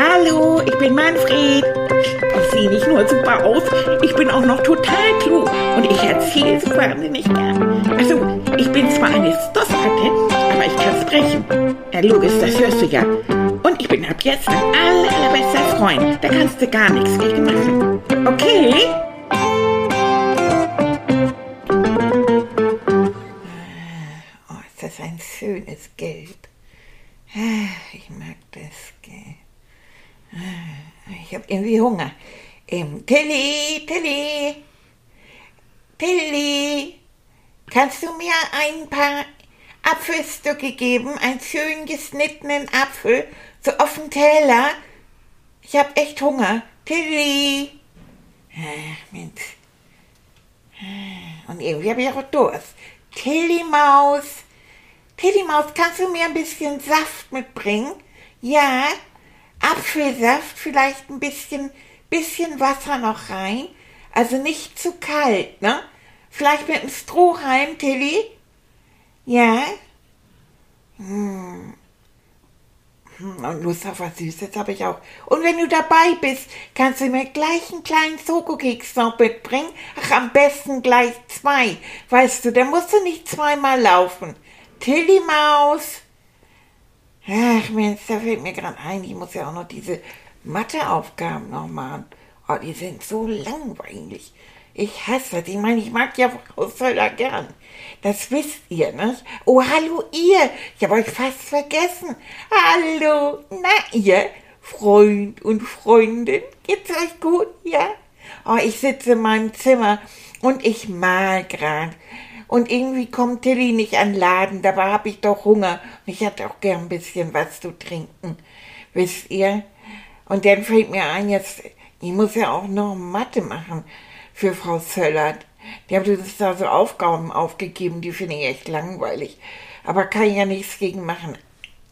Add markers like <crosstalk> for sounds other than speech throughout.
Hallo, ich bin Manfred. Ich sehe nicht nur super aus, ich bin auch noch total klug und ich erzähle so wahnsinnig gern. Also, ich bin zwar eine Stoffratte, aber ich kann sprechen. Ja, logisch, das hörst du ja. Und ich bin ab jetzt dein aller, allerbester Freund. Da kannst du gar nichts gegen machen. Okay? Oh, ist das ein schönes Gelb. Ich mag das Gelb. Ich habe irgendwie Hunger. Ähm, Tilly, Tilly, Tilly, kannst du mir ein paar Apfelstücke geben? Einen schön geschnittenen Apfel, so auf dem Teller? Ich habe echt Hunger. Tilly. Ach, Mensch. Und irgendwie habe ich auch Durst. Tilly Maus. Tilly Maus, kannst du mir ein bisschen Saft mitbringen? Ja, Apfelsaft, vielleicht ein bisschen, bisschen Wasser noch rein. Also nicht zu kalt, ne? Vielleicht mit einem Strohhalm, Tilly? Ja? Hm. Hm, Und Lust auf was Süßes habe ich auch. Und wenn du dabei bist, kannst du mir gleich einen kleinen Schokokeks noch mitbringen. Ach, am besten gleich zwei. Weißt du, da musst du nicht zweimal laufen. Tilly Maus. Ach Mensch, da fällt mir gerade ein, ich muss ja auch noch diese Matheaufgaben noch machen. Oh, die sind so langweilig. Ich hasse das. Ich meine, ich mag ja Frau Söller gern. Das wisst ihr, ne? Oh, hallo ihr. Ich habe euch fast vergessen. Hallo. Na, ihr? Freund und Freundin. Geht's euch gut, ja? Oh, ich sitze in meinem Zimmer und ich mal grad. Und irgendwie kommt Tilly nicht an den Laden. Dabei habe ich doch Hunger. Und ich hätte auch gern ein bisschen was zu trinken. Wisst ihr? Und dann fällt mir ein, jetzt, ich muss ja auch noch Mathe machen für Frau Söllert. Die hat uns da so Aufgaben aufgegeben, die finde ich echt langweilig. Aber kann ich ja nichts gegen machen.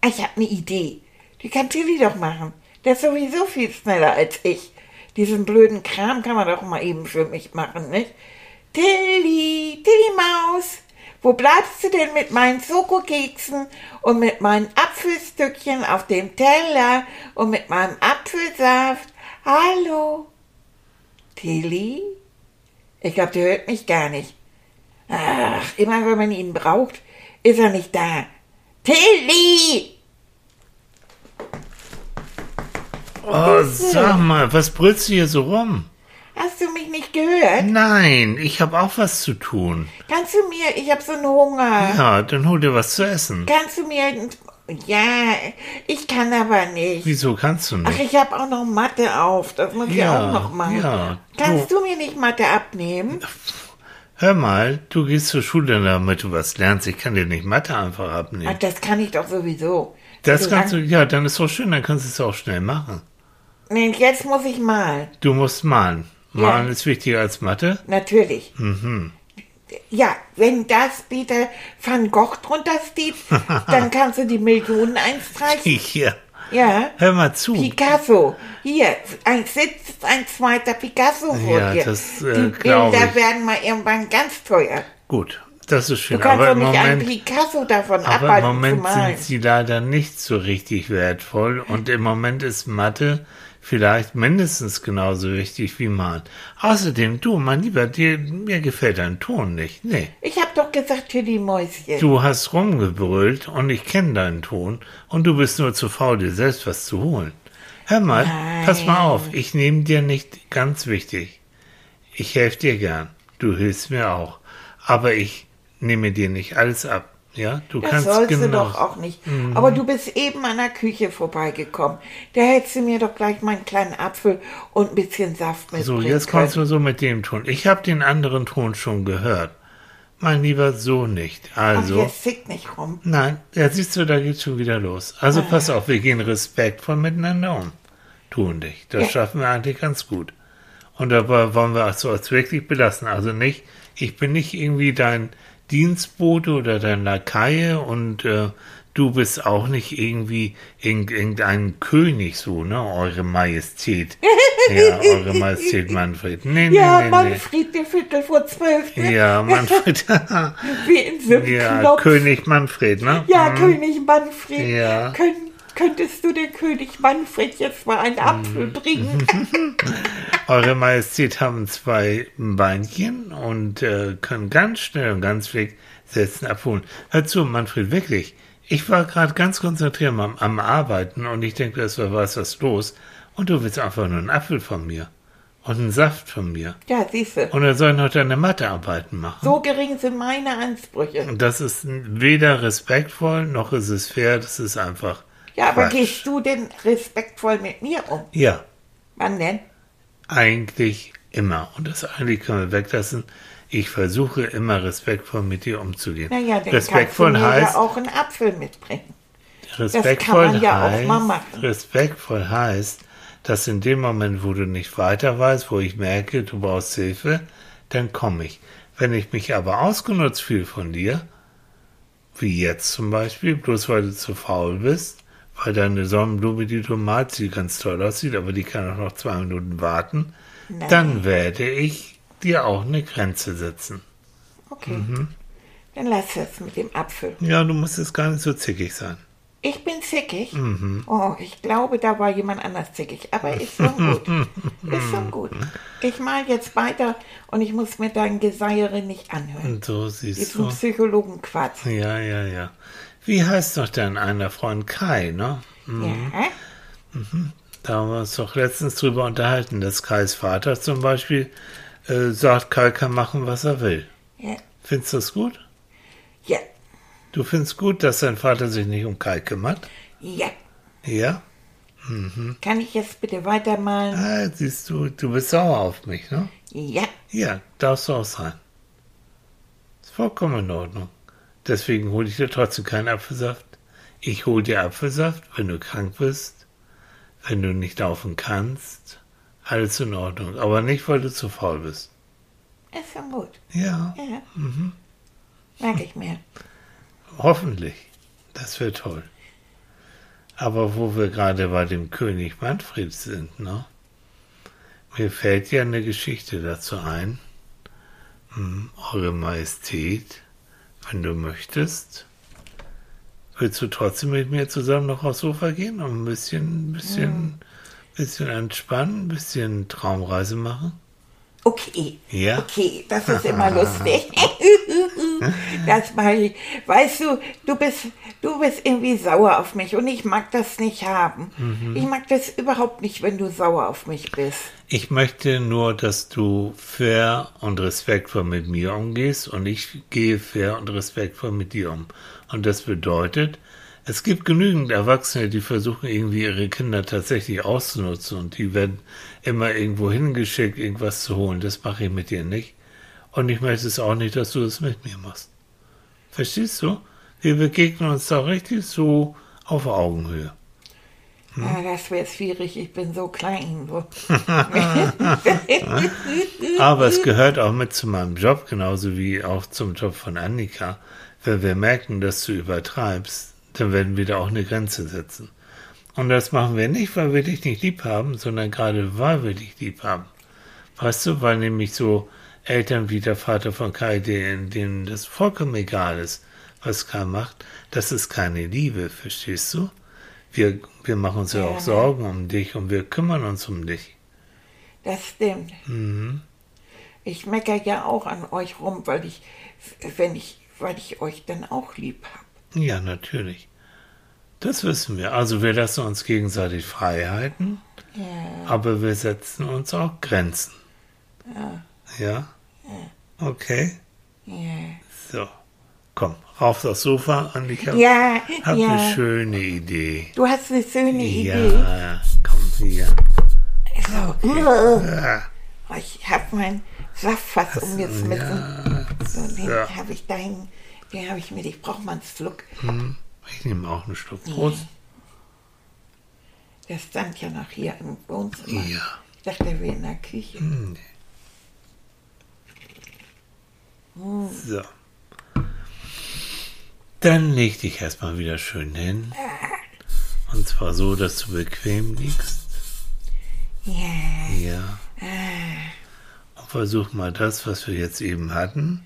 Ah, ich habe eine Idee. Die kann Tilly doch machen. Der ist sowieso viel schneller als ich. Diesen blöden Kram kann man doch mal eben für mich machen, nicht? Tilly, Tilly Maus, wo bleibst du denn mit meinen Schokokeksen und mit meinen Apfelstückchen auf dem Teller und mit meinem Apfelsaft? Hallo? Tilly? Ich glaube, der hört mich gar nicht. Ach, immer wenn man ihn braucht, ist er nicht da. Tilly! Oh, sag mal, was brüllst du hier so rum? Hast du mich nicht gehört? Nein, ich habe auch was zu tun. Kannst du mir, ich habe so einen Hunger. Ja, dann hol dir was zu essen. Kannst du mir, ja, ich kann aber nicht. Wieso kannst du Ach, nicht? ich habe auch noch Mathe auf, das muss ich Ja, auch noch machen. ja, Kannst du mir nicht Mathe abnehmen? Hör mal, du gehst zur Schule, damit du was lernst. Ich kann dir nicht Mathe einfach Ach, abnehmen. das kann ich doch sowieso. Das Also kannst du, ja, dann ist doch schön, dann kannst du es auch schnell machen. Nee, jetzt muss ich malen. Du musst malen. Malen Ja. ist wichtiger als Mathe. Natürlich. Mhm. Ja, wenn das Peter van Gogh drunter steht, <laughs> dann kannst du die Millionen einstreichen. Hier, Ja. hör mal zu. Picasso. Hier, ein sitzt ein zweiter Picasso vor Ja, dir. das, äh, die Bilder werden mal irgendwann ganz teuer. Gut, das ist Du schön. kannst Aber doch im nicht einen Moment, Picasso davon aber im abhalten zu Moment sind sie leider nicht so richtig wertvoll. Und im Moment ist Mathe vielleicht mindestens genauso wichtig wie Malen. Außerdem, du, mein Lieber, dir, mir gefällt dein Ton nicht. Nee. Ich hab doch gesagt, Tilly Mäuschen. Du hast rumgebrüllt und ich kenne deinen Ton und du bist nur zu faul, dir selbst was zu holen. Hör mal, Nein. pass mal auf, ich nehme dir nicht ganz wichtig. Ich helfe dir gern, du hilfst mir auch, aber ich nehme dir nicht alles ab. Ja, du das kannst sollst genau. du doch auch nicht. Aber du bist eben an der Küche vorbeigekommen. Da hättest du mir doch gleich mal einen kleinen Apfel und ein bisschen Saft So, mitbringen jetzt kommst du so mit dem Ton. Ich habe den anderen Ton schon gehört. Mein Lieber, so nicht. Ach, Also, jetzt fick nicht rum. nein, ja, siehst du, da geht's schon wieder los. Ah. Also pass auf, wir gehen respektvoll miteinander um. Du und ich. Das Ja. schaffen wir eigentlich ganz gut. Und dabei wollen wir es uns wirklich belassen. Also nicht, ich bin nicht irgendwie dein Dienstbote oder dein Lakaie und äh, du bist auch nicht irgendwie irgend, irgendein König so, ne? Eure Majestät. <laughs> ja, Eure Majestät Manfred. Nee, nee, Ja, nee. Manfred, der Viertel vor zwölf. ne? Ja, Manfred. <laughs> <laughs> Wie in so ja, Knopf. König Manfred, ne? Ja, Mhm. König Manfred. Ja. Kön könntest du den König Manfred jetzt mal einen Apfel Mhm. bringen? <laughs> Eure Majestät haben zwei Beinchen und äh, können ganz schnell und ganz weg setzen, abholen. Hör zu, Manfred, wirklich. Ich war gerade ganz konzentriert am, am Arbeiten und ich denke, es war was, was los. Und du willst einfach nur einen Apfel von mir. Und einen Saft von mir. Ja, siehst du, Und er soll noch deine Mathearbeiten machen. so gering sind meine Ansprüche. Und das ist weder respektvoll, noch ist es fair, das ist einfach. Ja, aber Quatsch. gehst du denn respektvoll mit mir um? Ja, Wann denn? eigentlich immer. Und das eigentlich können wir weglassen. Ich versuche immer respektvoll mit dir umzugehen. Naja, dann respektvoll kannst du mir heißt, ja auch einen Apfel mitbringen. respektvoll kann man ja auch mal machen. respektvoll heißt, dass in dem Moment, wo du nicht weiter weißt, wo ich merke, du brauchst Hilfe, dann komme ich. Wenn ich mich aber ausgenutzt fühle von dir, wie jetzt zum Beispiel, bloß weil du zu faul bist, weil deine Sonnenblume, die die ganz toll aussieht, aber die kann auch noch zwei Minuten warten, Nein. dann werde ich dir auch eine Grenze setzen. Okay. Mhm. Dann lass es mit dem Apfel. Ja, du musst jetzt gar nicht so zickig sein. Ich bin zickig. Mhm. Oh, ich glaube, da war jemand anders zickig. Aber ist schon gut. <laughs> ist schon gut. Ich mal jetzt weiter und ich muss mir dein Geseiere nicht anhören. Und so siehst Diesen du. Psychologenquatsch. Ja, ja, ja. Wie heißt doch dein einer Freund Kai, ne? Ja. Da haben wir uns doch letztens drüber unterhalten, dass Kais Vater zum Beispiel äh, sagt, Kai kann machen, was er will. Ja. Findest du das gut? Ja. Du findest gut, dass dein Vater sich nicht um Kai kümmert? Ja. Ja? Kann ich jetzt bitte weitermalen? Ah, siehst du, du bist sauer auf mich, ne? Ja. Ja, darfst du auch sein. Ist vollkommen in Ordnung. Deswegen hole ich dir trotzdem keinen Apfelsaft. Ich hole dir Apfelsaft, wenn du krank bist, wenn du nicht laufen kannst. Alles in Ordnung. Aber nicht, weil du zu faul bist. Ist schon gut. Ja, Ja. Mhm. Merke ich mir. hoffentlich. Das wird toll. Aber wo wir gerade bei dem König Manfred sind, ne? Mir fällt ja eine Geschichte dazu ein. Hm, Eure Majestät, wenn du möchtest, willst du trotzdem mit mir zusammen noch aufs Sofa gehen und ein bisschen, bisschen, bisschen entspannen, ein bisschen Traumreise machen? Okay. Ja? Okay, das ist immer lustig. <laughs> <laughs> das mache ich. Weißt du, du bist, du bist irgendwie sauer auf mich und ich mag das nicht haben. Mhm. Ich mag das überhaupt nicht, wenn du sauer auf mich bist. Ich möchte nur, dass du fair und respektvoll mit mir umgehst und ich gehe fair und respektvoll mit dir um. Und das bedeutet, es gibt genügend Erwachsene, die versuchen irgendwie ihre Kinder tatsächlich auszunutzen und die werden immer irgendwo hingeschickt, irgendwas zu holen. Das mache ich mit dir nicht. Und ich möchte es auch nicht, dass du das mit mir machst. Verstehst du? Wir begegnen uns da richtig so auf Augenhöhe. Hm? Ah, das wäre schwierig, ich bin so klein. So. <laughs> Aber es gehört auch mit zu meinem Job, genauso wie auch zum Job von Annika. Wenn wir merken, dass du übertreibst, dann werden wir da auch eine Grenze setzen. Und das machen wir nicht, weil wir dich nicht lieb haben, sondern gerade weil wir dich lieb haben. Weißt du, weil nämlich so Eltern wie der Vater von Kai, denen, denen das vollkommen egal ist, was Kai macht, das ist keine Liebe, verstehst du? Wir, wir machen uns ja Ja. auch Sorgen um dich und wir kümmern uns um dich. Das stimmt. Mhm. Ich meckere ja auch an euch rum, weil ich, wenn ich, weil ich euch dann auch lieb habe. Ja, natürlich. Das wissen wir. Also wir lassen uns gegenseitig Freiheiten, Ja. aber wir setzen uns auch Grenzen. Ja? Okay. Ja. So. Komm, rauf aufs Sofa, Annika. Ja, Hab ja. eine schöne Idee. Du hast eine schöne Idee. Ja, komm hier. So. Ja, Oh, Ich habe mein Saftfass umgeschmissen. ja. So, den Ja. habe ich dahin, den habe ich mit, ich brauche mal einen Schluck. Ich nehme auch einen Schluck. Prost. Der stand ja noch hier im Wohnzimmer. Ja. Ich dachte, er wäre in der Küche. So. Dann leg dich erstmal wieder schön hin. Und zwar so, dass du bequem liegst. Ja. Ja. Und versuch mal das, was wir jetzt eben hatten,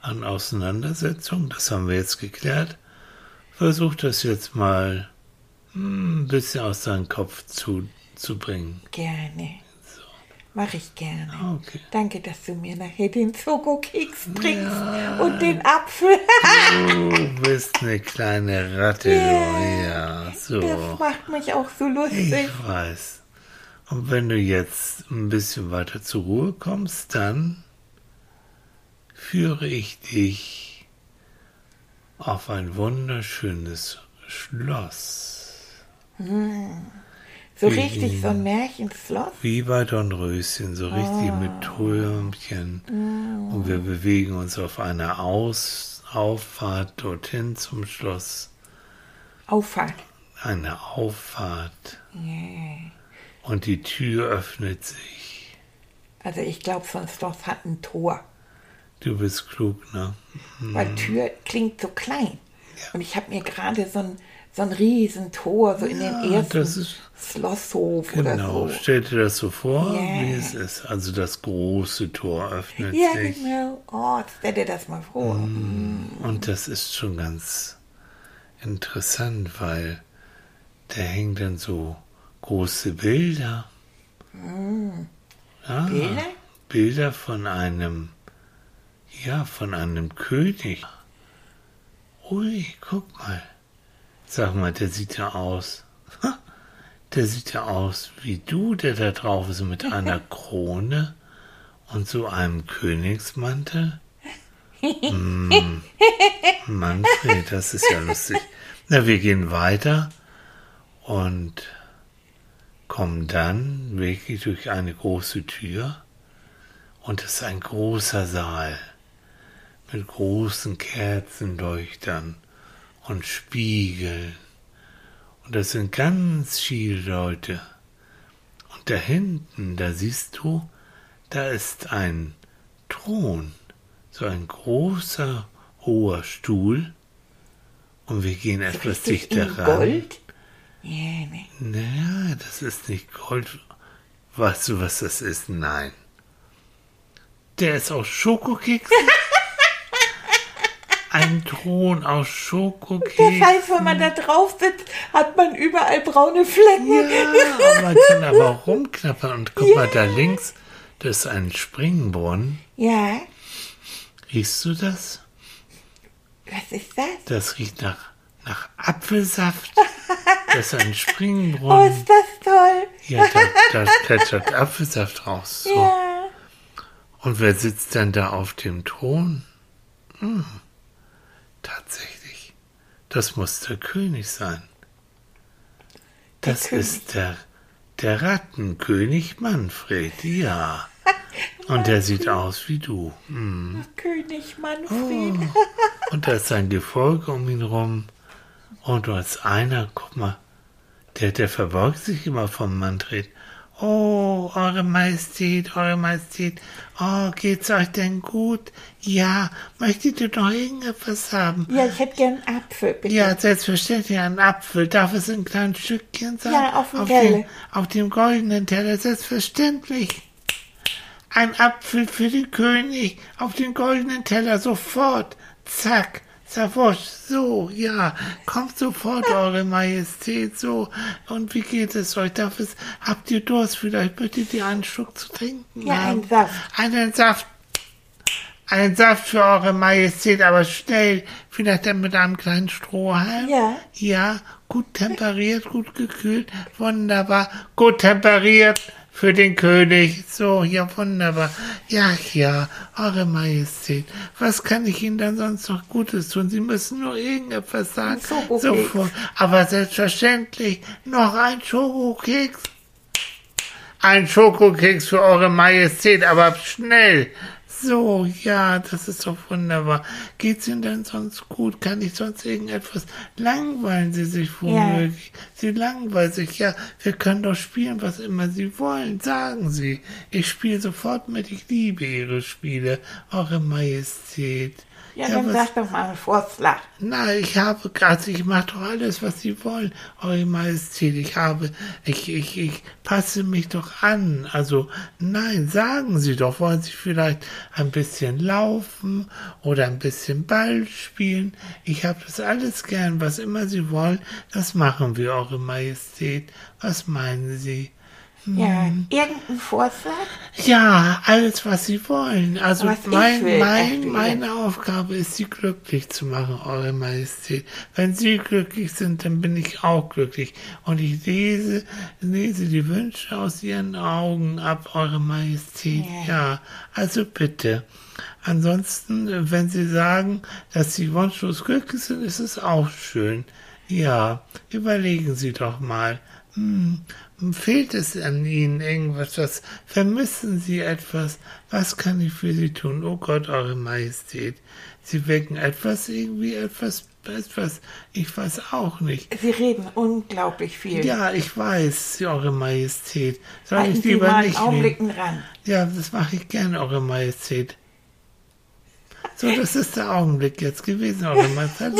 an Auseinandersetzung, das haben wir jetzt geklärt. Versuch das jetzt mal ein bisschen aus deinem Kopf zu, zu bringen. Gerne. Mach ich gerne. Okay. Danke, dass du mir nachher den Schokokeks bringst und den Apfel. Du bist eine kleine Ratte, du. Ja, so. Das macht mich auch so lustig. Ich weiß. Und wenn du jetzt ein bisschen weiter zur Ruhe kommst, dann führe ich dich auf ein wunderschönes Schloss. So richtig so ein Märchenschloss. Wie bei Dornröschen, so richtig mit Türmchen. Und wir bewegen uns auf einer Aus Auffahrt dorthin zum Schloss. Auffahrt. Eine Auffahrt. Yeah. Und die Tür öffnet sich. Also ich glaube, so ein Schloss hat ein Tor. Du bist klug, ne? Weil Tür klingt so klein. Und ich habe mir gerade so ein, so ein Riesentor, so in Ja, den ersten ist- Schlosshof Genau, oder so. stell dir das so vor, Ja. wie es ist. Also das große Tor öffnet Ja, sich. genau. Oh, stell dir das mal vor. Und das ist schon ganz interessant, weil da hängen dann so große Bilder. Ja, Bilder? Bilder von einem, ja, von einem König. Ui, guck mal. Sag mal, der sieht ja aus. Der sieht ja aus wie du, der da drauf ist mit einer <laughs> Krone und so einem Königsmantel. Hm. Manfred, das ist ja lustig. Na, wir gehen weiter und kommen dann wirklich durch eine große Tür und es ist ein großer Saal mit großen Kerzenleuchtern und Spiegeln. Und das sind ganz viele Leute. Und da hinten, da siehst du, da ist ein Thron, so ein großer, hoher Stuhl. Und wir gehen etwas dichter ran. Gold? Ja, ne. Naja, das ist nicht Gold. Weißt du, was das ist? Nein. Der ist aus Schokokeksen. <laughs> Ein Thron aus Das Schokokeksen. heißt, wenn man da drauf sitzt, hat man überall braune Flecken. Ja, man kann aber auch rumknappern. Und guck mal, da links, das ist ein Springbrunnen. Ja, Riechst du das? was ist das? Das riecht nach, nach Apfelsaft. Das ist ein Oh, Springbrunnen. ist das toll. Ja, da, da plätschert Apfelsaft raus. So. Ja. Und wer sitzt denn da auf dem Thron? Hm, tatsächlich. Das muss der König sein. Der Das König. ist der, der Rattenkönig Manfred, ja. <laughs> Und der sieht aus wie du. Hm. König Manfred. Und da ist ein Gefolge um ihn rum. Und als einer, guck mal, der, der verbeugt sich immer vom Manfred. Oh, Eure Majestät, Eure Majestät, oh, geht's euch denn gut? Ja, möchtet ihr noch irgendetwas haben? Ja, ich hätte gern einen Apfel, bitte. Ja, selbstverständlich ein Apfel. Darf es ein kleines Stückchen sein? Ja, auf dem auf Teller. dem, auf dem goldenen Teller, selbstverständlich. Ein Apfel für den König, auf den goldenen Teller, sofort. Zack, Savosch, so, ja, kommt sofort, <laughs> Eure Majestät, so. Und wie geht es euch? Darf es, habt ihr Durst? Vielleicht möchtet ihr einen Schluck zu trinken Ja, haben? einen Saft. Einen Saft. Einen Saft für Eure Majestät, aber schnell, vielleicht dann mit einem kleinen Strohhalm. Ja. Ja, gut temperiert, gut gekühlt, wunderbar. Gut temperiert für den König. So, ja, wunderbar. Ja, ja, Eure Majestät, was kann ich Ihnen dann sonst noch Gutes tun? Sie müssen nur irgendetwas sagen. Schokokeks. Sofort. Aber selbstverständlich noch ein Schokokeks. Ein Schokokeks für Eure Majestät, aber schnell. So, ja, das ist doch wunderbar. Geht's Ihnen denn sonst gut? Kann ich sonst irgendetwas? Langweilen Sie sich womöglich? Sie langweilen sich, ja. Wir können doch spielen, was immer Sie wollen. Sagen Sie. Ich spiele sofort mit. Ich liebe Ihre Spiele. Eure Majestät. Ja, Ja, dann was- sag doch mal einen Vorschlag. Na, ich habe gerade, ich mache doch alles, was Sie wollen, Eure Majestät. Ich habe, ich, ich, ich passe mich doch an. Also, nein, sagen Sie doch, wollen Sie vielleicht ein bisschen laufen oder ein bisschen Ball spielen? Ich habe das alles gern, was immer Sie wollen, das machen wir, Eure Majestät. Was meinen Sie? Ja, Mhm. irgendein Vorschlag? Ja, alles, was Sie wollen. Also Was mein, will, mein, meine Aufgabe ist, Sie glücklich zu machen, Eure Majestät. Wenn Sie glücklich sind, dann bin ich auch glücklich. Und ich lese, lese die Wünsche aus Ihren Augen ab, Eure Majestät. Ja, also bitte. Ansonsten, wenn Sie sagen, dass Sie wunschlos glücklich sind, ist es auch schön. Ja, überlegen Sie doch mal. Hm, fehlt es an Ihnen irgendwas? Was vermissen Sie etwas? Was kann ich für Sie tun? Oh Gott, Eure Majestät. Sie wecken etwas, irgendwie etwas, etwas, ich weiß auch nicht. Sie reden unglaublich viel. Ja, ich weiß, Eure Majestät. Soll Halten ich Sie lieber mal einen nicht Augenblick reden? ran. Ja, das mache ich gerne, Eure Majestät. So, das ist der Augenblick jetzt gewesen, Eure Majestät.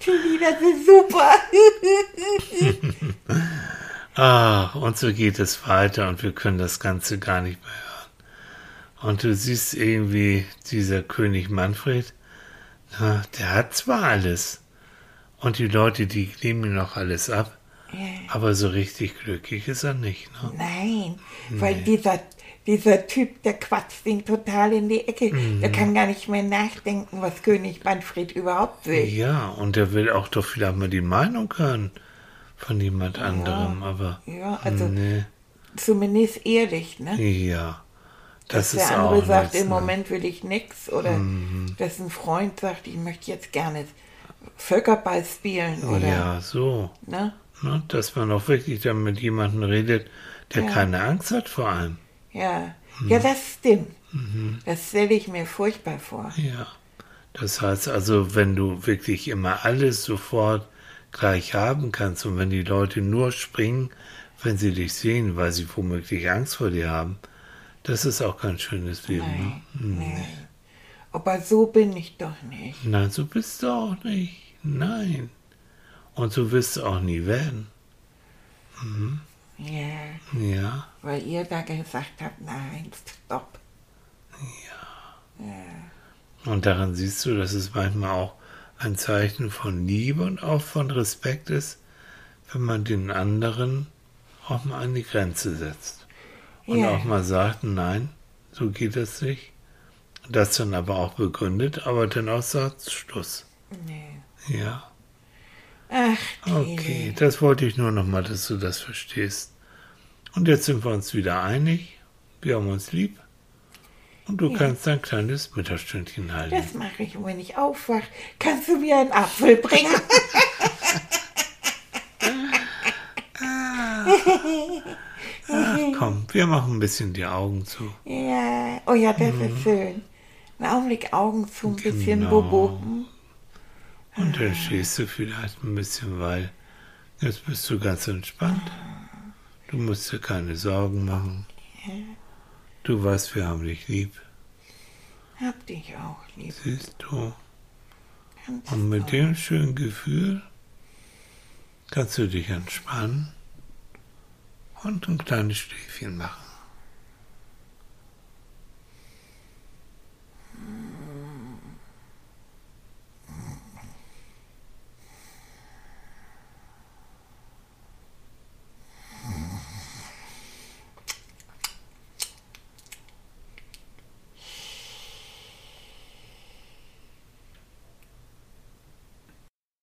Tilly, <laughs> das ist super. <laughs> Ach, und so geht es weiter und wir können das Ganze gar nicht mehr hören. Und du siehst irgendwie, dieser König Manfred, na, der hat zwar alles. Und die Leute, die nehmen ihm noch alles ab. Ja. Aber so richtig glücklich ist er nicht. Ne? Nein, weil dieser, dieser Typ, der quatscht ihn total in die Ecke. Mhm. Der kann gar nicht mehr nachdenken, was König Manfred überhaupt will. Ja, und er will auch doch vielleicht mal die Meinung hören von jemand anderem. Aber Ja, also nee, zumindest ehrlich, ne? ja, das dass ist der andere sagt, nichts, im ne? Moment will ich nix. Oder dass ein Freund sagt, ich möchte jetzt gerne Völkerball spielen. Oder, Ja, so. ne? Ne, dass man auch wirklich dann mit jemandem redet, der Ja. keine Angst hat vor allem. Ja, Mhm. ja, das stimmt. Das stelle ich mir furchtbar vor. Ja. Das heißt also, wenn du wirklich immer alles sofort gleich haben kannst und wenn die Leute nur springen, wenn sie dich sehen, weil sie womöglich Angst vor dir haben, das ist auch kein schönes Leben. Nein, Ne? nein. Aber so bin ich doch nicht. Nein, so bist du auch nicht. Nein. Und so wirst du auch nie werden. Ja, Ja. weil ihr da gesagt habt, nein, stopp. Und daran siehst du, dass es manchmal auch ein Zeichen von Liebe und auch von Respekt ist, wenn man den anderen auch mal an die Grenze setzt. Und Ja. auch mal sagt, nein, so geht es nicht. Das dann aber auch begründet, aber dann auch sagt, Schluss. Nee. Ja, Ach, okay, das wollte ich nur noch mal, dass du das verstehst. Und jetzt sind wir uns wieder einig, wir haben uns lieb. Und du Ja. kannst dein kleines Mittagsstündchen halten. Das mache ich, und wenn ich aufwach, kannst du mir einen Apfel bringen. <laughs> Ach komm, wir machen ein bisschen die Augen zu. ja, oh ja, das ist schön. Einen Augenblick Augen zu, ein bisschen Genau. Bobo. Hm? Und dann stehst du vielleicht ein bisschen, weil jetzt bist du ganz entspannt. Du musst dir keine Sorgen machen. Du weißt, wir haben dich lieb. Hab dich auch lieb. Siehst du? Ganz Und mit toll. dem schönen Gefühl kannst du dich entspannen und ein kleines Schläfchen machen.